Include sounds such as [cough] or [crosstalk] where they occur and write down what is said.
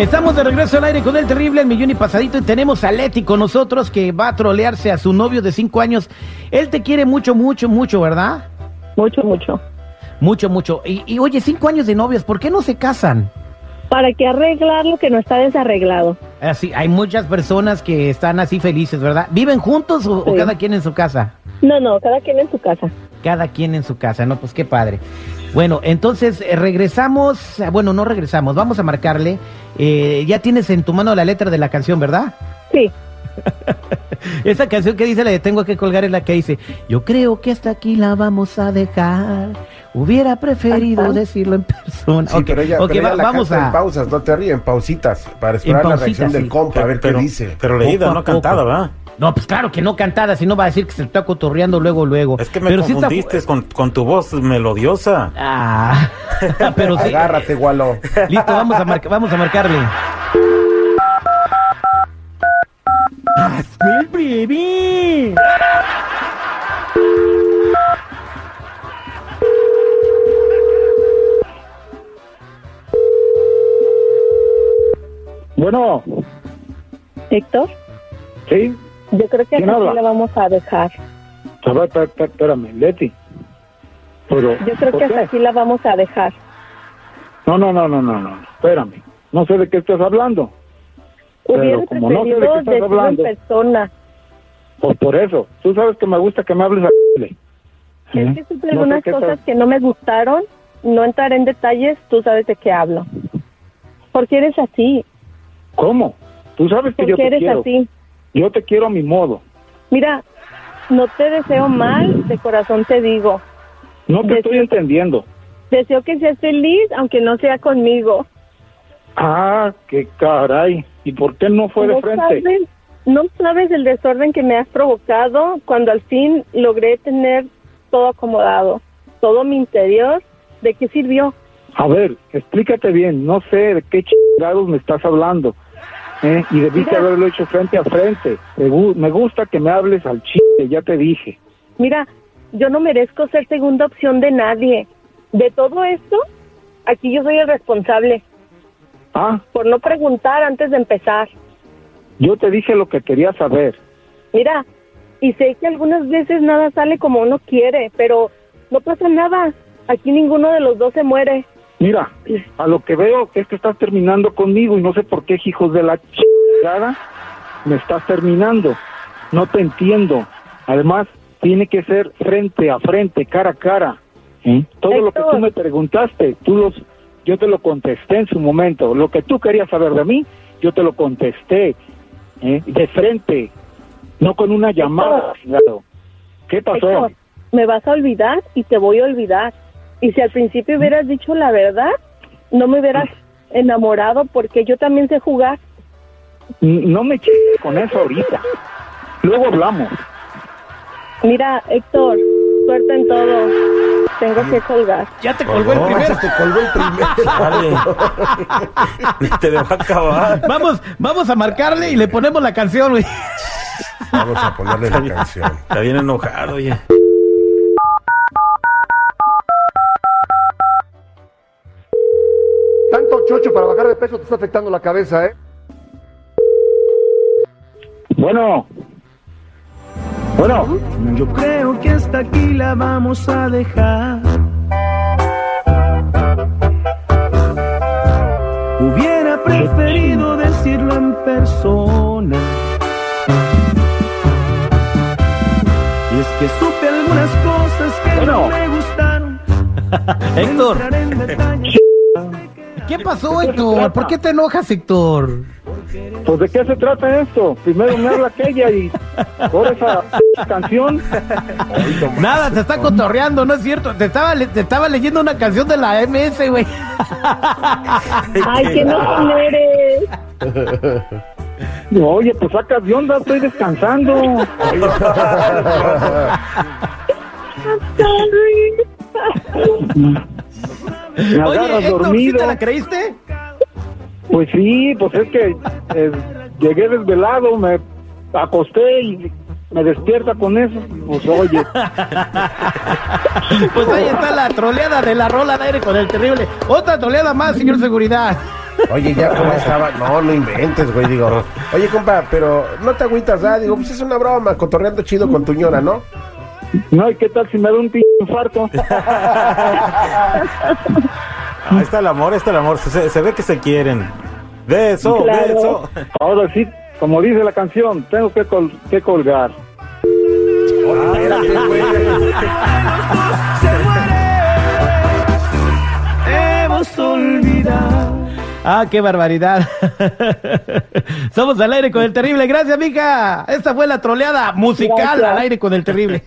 Estamos de regreso al aire con el terrible el millón y pasadito y tenemos a Leti con nosotros que va a trolearse a su novio de cinco años. Él te quiere mucho, mucho, mucho, ¿verdad? Mucho, mucho. Mucho, mucho. Y, y, oye, cinco años de novios, ¿por qué no se casan? ¿Para qué arreglar lo que no está desarreglado? Así, hay muchas personas que están así felices, ¿verdad? ¿Viven juntos o, o cada quien en su casa? No, no, cada quien en su casa. Cada quien en su casa, ¿no? Pues qué padre. Bueno, entonces eh, regresamos, bueno, no regresamos, vamos a marcarle. Eh, ya tienes en tu mano la letra de la canción, ¿verdad? Sí. [laughs] Esa canción que dice la de Tengo que colgar es la que dice, yo creo que hasta aquí la vamos a dejar. Hubiera preferido Ajá. decirlo en persona. Sí, Ok, pero ella, ok, pero ella va- la vamos canta a... en pausas, no te ríes, en pausitas, para esperar la reacción del compa, a ver pero, qué dice. Pero leída, no poco. cantada, ¿verdad? No, pues claro que no cantada, si no va a decir que se está cotorreando luego, luego. Es que me Pero sí está- confundiste con, con tu voz melodiosa. Ah, [laughs] pero sí. Agárrate, Gualo. Listo, vamos a, marca- vamos a marcarle. ¡Hazme el breve! Bueno, Héctor, sí. Yo creo que aquí la vamos a dejar. Espérame, Leti. Pero, Yo creo ¿por que hasta aquí la vamos a dejar. No, no, no, no, no, no, espérame. No sé de qué estás hablando. Pero como no sé de qué estás hablando, persona. pues por eso. Tú sabes que me gusta que me hables a... Es que supe ¿Eh? No sé algunas cosas que no me gustaron. No entraré en detalles, tú sabes de qué hablo. ¿Por qué eres así? ¿Cómo? Tú sabes que ¿Por yo te eres quiero. así? Yo te quiero a mi modo. Mira, no te deseo mal, de corazón te digo. No te estoy entendiendo. Deseo que seas feliz, aunque no sea conmigo. Ah, qué caray. ¿Y por qué no fue de frente? Sabes, no sabes el desorden que me has provocado cuando al fin logré tener todo acomodado, todo mi interior. ¿De qué sirvió? A ver, explícate bien, no sé de qué chingados me estás hablando. ¿Eh? Y debiste Mira. haberlo hecho frente a frente. Me gusta que me hables al chiste, ya te dije. Mira, yo no merezco ser segunda opción de nadie. De todo esto, aquí yo soy el responsable Ah, por no preguntar antes de empezar. yo te dije lo que quería saber. Mira, y sé que algunas veces nada sale como uno quiere, pero no pasa nada. Aquí ninguno de los dos se muere. Mira, a lo que veo es que estás terminando conmigo y no sé por qué, hijos de la chingada, me estás terminando. No te entiendo. Además, tiene que ser frente a frente, cara a cara. ¿eh? Todo lo que tú me preguntaste, tú los, yo te lo contesté en su momento. Lo que tú querías saber de mí, yo te lo contesté ¿eh? de frente, no con una llamada. ¿Qué pasó? Héctor, me vas a olvidar y te voy a olvidar. Y si al principio hubieras dicho la verdad, no me hubieras enamorado porque yo también sé jugar. No me chingues con eso ahorita. Luego hablamos. Mira, Héctor, suerte en todo. Tengo que colgar. Ya te colgó el primero. [laughs] Te colgó el primero. [laughs] Te dejó acabar. Vamos, vamos a marcarle y le ponemos la canción, güey. Vamos a ponerle la canción. Está bien enojado, oye. Chocho para bajar de peso te está afectando la cabeza, ¿eh? Bueno. Bueno. Yo creo que hasta aquí la vamos a dejar. Hubiera preferido decirlo en persona. Y es que supe algunas cosas que Bueno. no me gustaron. [laughs] Héctor, ¿qué pasó, Héctor? ¿Por qué te enojas, Héctor? Pues de qué se trata esto? Primero me habla aquella y por esa canción. Nada, te está cotorreando, no es cierto. Te estaba, le- te estaba leyendo una canción de la MS, güey. Ay, que no eres. Oye, pues sacas de onda, estoy descansando. Me Oye, agarras Héctor, ¿sí dormido. te la creíste? Pues sí, pues es que eh, llegué desvelado, me acosté y me despierta con eso. Pues oye, [laughs] Pues ahí está la troleada de la rola de aire con el terrible. Otra troleada más, señor seguridad. Oye, ya como estaba. No, no inventes, güey. Digo, oye, compa, pero no te agüitas, ¿verdad? Digo, pues es una broma, cotorreando chido con tu ñora, ¿no? no, ¿y qué tal si me da un pinche infarto? [laughs] Ahí está el amor, ahí está el amor. Se, se ve que se quieren. Beso, Claro. beso. Ahora sí, como dice la canción, tengo que, col- que colgar. Espérate, güey. [laughs] Hemos olvidado. Ah, qué barbaridad. [laughs] Somos al aire con el terrible. Gracias, mija. Esta fue la troleada musical Gracias. al aire con el terrible.